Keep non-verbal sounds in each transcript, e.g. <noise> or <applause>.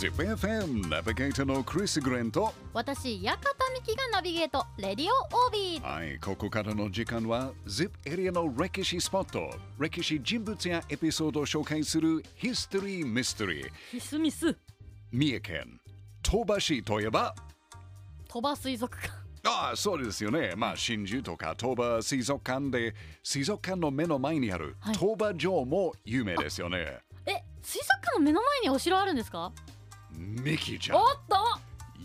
ZIPFM ナビゲーターのクリス・グレント。私、館美希がナビゲート、レディオオービー。はい、ここからの時間は ZIP エリアの歴史スポット。歴史人物やエピソードを紹介するヒストリー・ミステリー。ヒスミス、三重県。鳥羽市といえば？鳥羽水族館。ああそうですよね。まあ真珠とか鳥羽水族館で水族館の目の前にあるはい。鳥羽城も有名ですよね、え、水族館の目の前にお城あるんですか？ミキちゃん。おっと。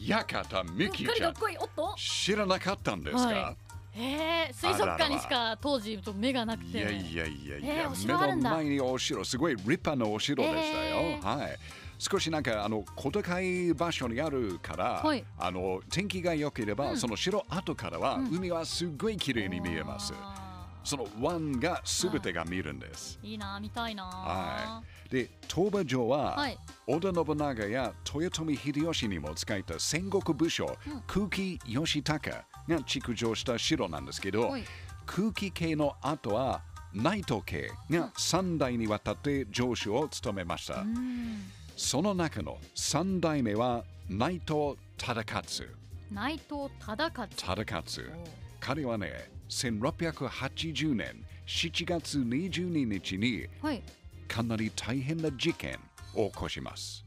館ミキちゃん。っこいい。おっと。知らなかったんですか、はえー、水族館にしか当時と目がなくて。いやいやいやいや、えーお目の前にお城すごい立派なお城でしたよ、えー。はい。少しなんかあの小高い場所にあるから、はい。あの天気が良ければ、うん。その城後からは、うん。海はすごい綺麗に見えます。あその湾が全てが見るんです、ーいいな、見たいな。はで鳥羽城は、はい。織田信長や豊臣秀吉にも使えた戦国武将、うん。空気義高が築城した城なんですけど、はい。空気系の後は内藤家が3代にわたって城主を務めました、うん。その中の3代目は内藤忠勝。内藤忠勝。忠勝。お彼はね1680年7月22日にはい。かなり大変な事件を起こします。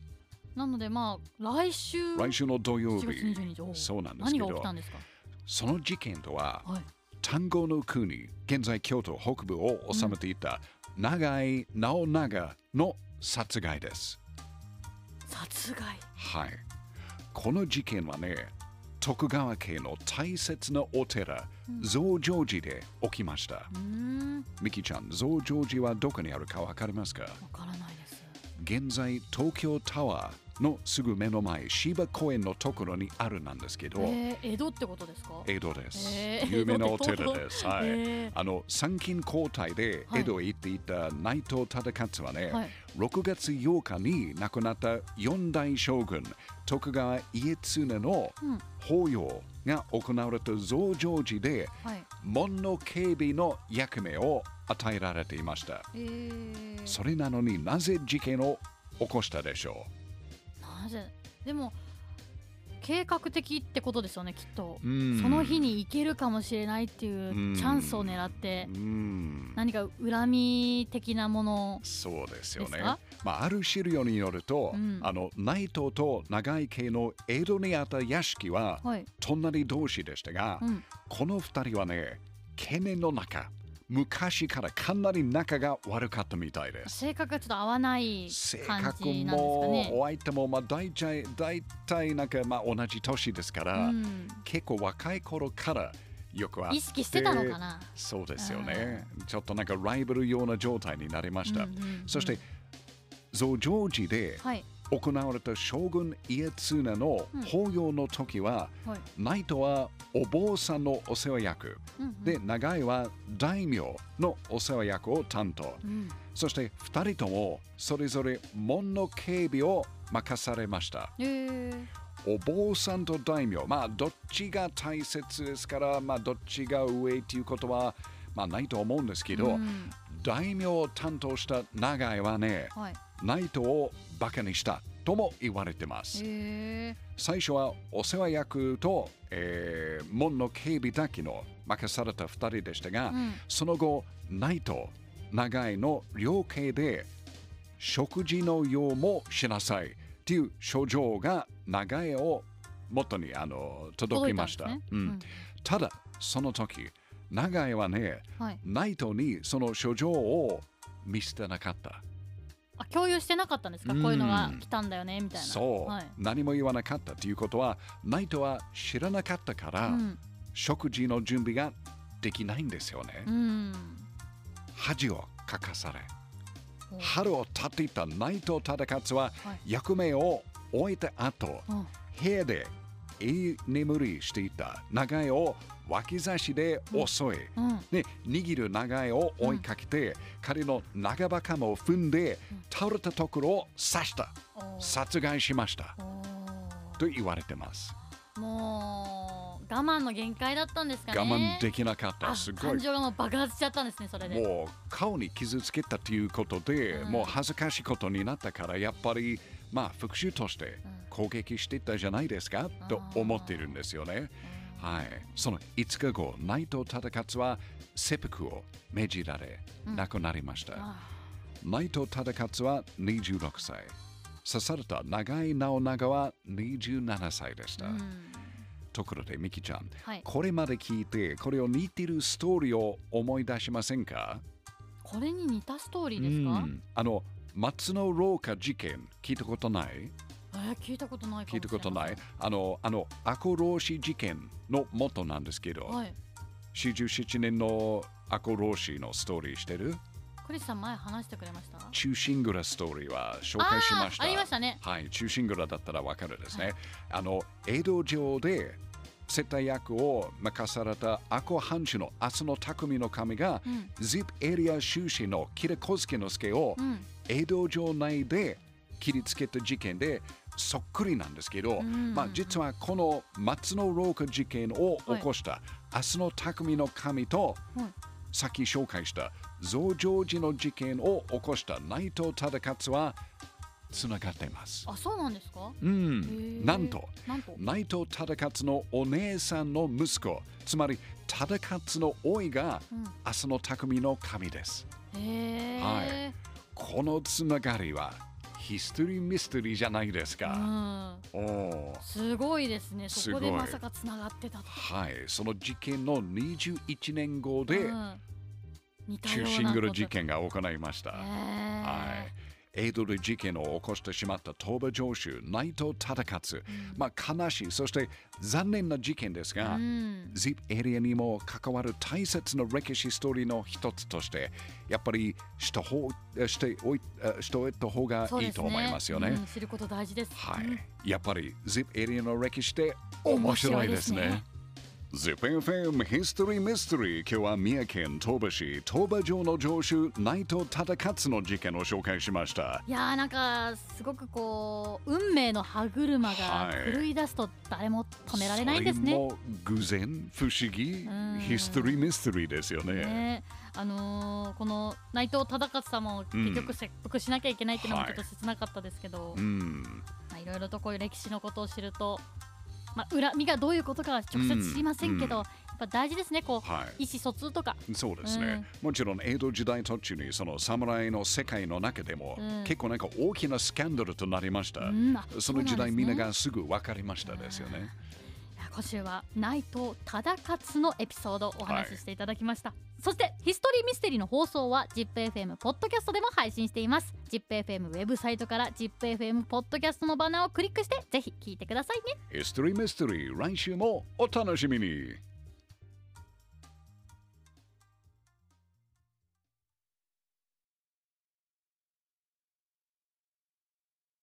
なのでまあ来週来週の土曜7月日22日おそうなんですけど何が起きたんですか？その事件とははい。丹後の国現在京都北部を治めていた長井直長の殺害です、殺害。はい。この事件はね徳川家の大切なお寺、増上寺で起きました。ミキちゃん増上寺はどこにあるかわかりますか？わからないです。現在東京タワーのすぐ目の前芝公園のところにあるなんですけど、えー、江戸ってことですか？江戸です、えー <laughs> 有名なお寺です、はい。えー。あの参勤交代ではい。江戸へ行っていた内藤忠勝はね、はい。6月8日に亡くなった四代将軍徳川家常のうん。法要が行われた増上寺ではい。門の警備の役目を与えられていました。えー、それなのになぜ事件を起こしたでしょなぜでも計画的ってことですよねきっと。ううん。その日に行けるかもしれないっていううん。チャンスを狙って。うん。何か恨み的なもの。そうですよね。まあ、ある資料によると、うん。あの内藤と長井家の江戸にあった屋敷ははい、隣同士でしたが、うん、この二人はね、懸念の中、昔からかなり仲が悪かったみたいです。性格がちょっと合わない性感格じなんですかもねお相手もまあ大体大体なんかまあ同じ年ですから、うん、結構若い頃からよくあって意識してたのかなそうですよね。ちょっとなんかライバルような状態になりました。うんうんうんそして、増上寺ではい行われた将軍家常の法要の時は、はい、ナイトはお坊さんのお世話役、うんうん。で、長井は大名のお世話役を担当。うん、そして2人ともそれぞれ門の警備を任されました。え。ー、お坊さんと大名、まあどっちが大切ですから、まあどっちが上っていうことは、まあないと思うんですけど、うん。大名を担当した長井はね、はいナイトをバカにしたとも言われてます。え最初はお世話役と、えー門の警備だけの任された2人でしたが、ーうん、その後、ナイト、長井の両家で食事の用もしなさいっていう症状が長井を元にあの届きました。たうんただ、その時、長井はね、うんはい、ナイトにその症状を見捨てなかった。あ共有してなかったんですか、うん。こういうのが来たんだよねみたいな。そう、はい。何も言わなかったということは、ナイトは知らなかったから、うん。食事の準備ができないんですよね。うん、恥をかかされ、お春を立っていた内藤忠勝ははい。役目を終えた後、うん。部屋で居眠りしていた長井を脇差しで襲い、うん。ね、握る長井を追いかけて、彼の長袴を踏んで、倒れたところを刺した、殺害しました。と言われてます。もう我慢の限界だったんですかね。我慢できなかった。あすごい。感。情がもう爆発しちゃったんですねそれで。もう顔に傷つけたということで、うん。もう恥ずかしいことになったからやっぱりまあ復讐としてうん。攻撃してたじゃないですかと思っているんですよね。はい。その5日後、内藤忠勝は切腹を命じられ、うん亡くなりました。あ内藤忠勝は26歳。刺された長井直長は27歳でした。ーうんところで、ミキちゃん、はいこれまで聞いて、これを似ているストーリーを思い出しませんか？これに似たストーリーですか、うんあの、松の廊下事件、聞いたことない？えー聞いたことない聞いたことない。まあの、あの、赤老子事件の元なんですけど、はい。47年の赤老子のストーリーしてる？クリスさん前話してくれました？中心蔵ストーリーは紹介しました。ありましたね。はい、中心蔵だったらわかるですね。あの、江戸城で接待役を任された赤藩主の明日の匠の神が、うん。ゼップエリア修士の吉良小助之助をうん。江戸城内で切りつけた事件でそっくりなんですけど、うん。まあ、実はこの松の廊下事件を起こした明日の匠の神と、はい。さっき紹介した増上寺の事件を起こした内藤忠勝はつながっています。あそうなんですか？うへん、ー。なんとなんと。内藤忠勝のお姉さんの息子つまり忠勝の老いがうん。明日の匠の神です。はい。このつながりはヒストリーミステリーじゃないですうか。ん。おー。すごいですね。そこでまさかつながってたとはい、その事件の21年後でうん。中な心蔵事件が行いました。へー。はい。江戸で事件を起こしてしまった東馬城主内藤忠勝。まあ悲しい、そして残念な事件ですが、うん。ゼップエリアにも関わる大切な歴史ストーリーの一つとして、やっぱりした方えしておいえしておいた方がいいと思いますよね。うん知ること大事です。はい、うん。やっぱり ZIP エリアの歴史って面白いですね。ZIPFM History Mystery 今日は三重県東馬市東馬城の城主内藤忠勝の事件を紹介しました。いやーなんかすごくこう運命の歯車がはい。狂い出すと誰も止められないんですね。それも偶然不思議うん。ヒストリーミステリーですよね。ね。あのーこの内藤忠勝さん。も結局切腹しなきゃいけないっていうのもはい。ちょっと切なかったですけど、うん、まあ、いろいろとこういう歴史のことを知ると、まあ、恨みがどういうことかは直接知りませんけど、うんやっぱ大事ですねこうは意思疎通とか。い。そうですね、もちろん江戸時代途中にその侍の世界の中でも、うん結構なんか大きなスキャンダルとなりました。うんあその時代みんながすぐ分かりましたですよね。今週は内藤忠勝のエピソードをお話ししていただきました、そしてヒストリーミステリーの放送は ZIPFM ポッドキャストでも配信しています。ZIPFM ウェブサイトから ZIPFM ポッドキャストのバナーをクリックしてぜひ聞いてくださいね。ヒストリーミステリー来週もお楽しみに。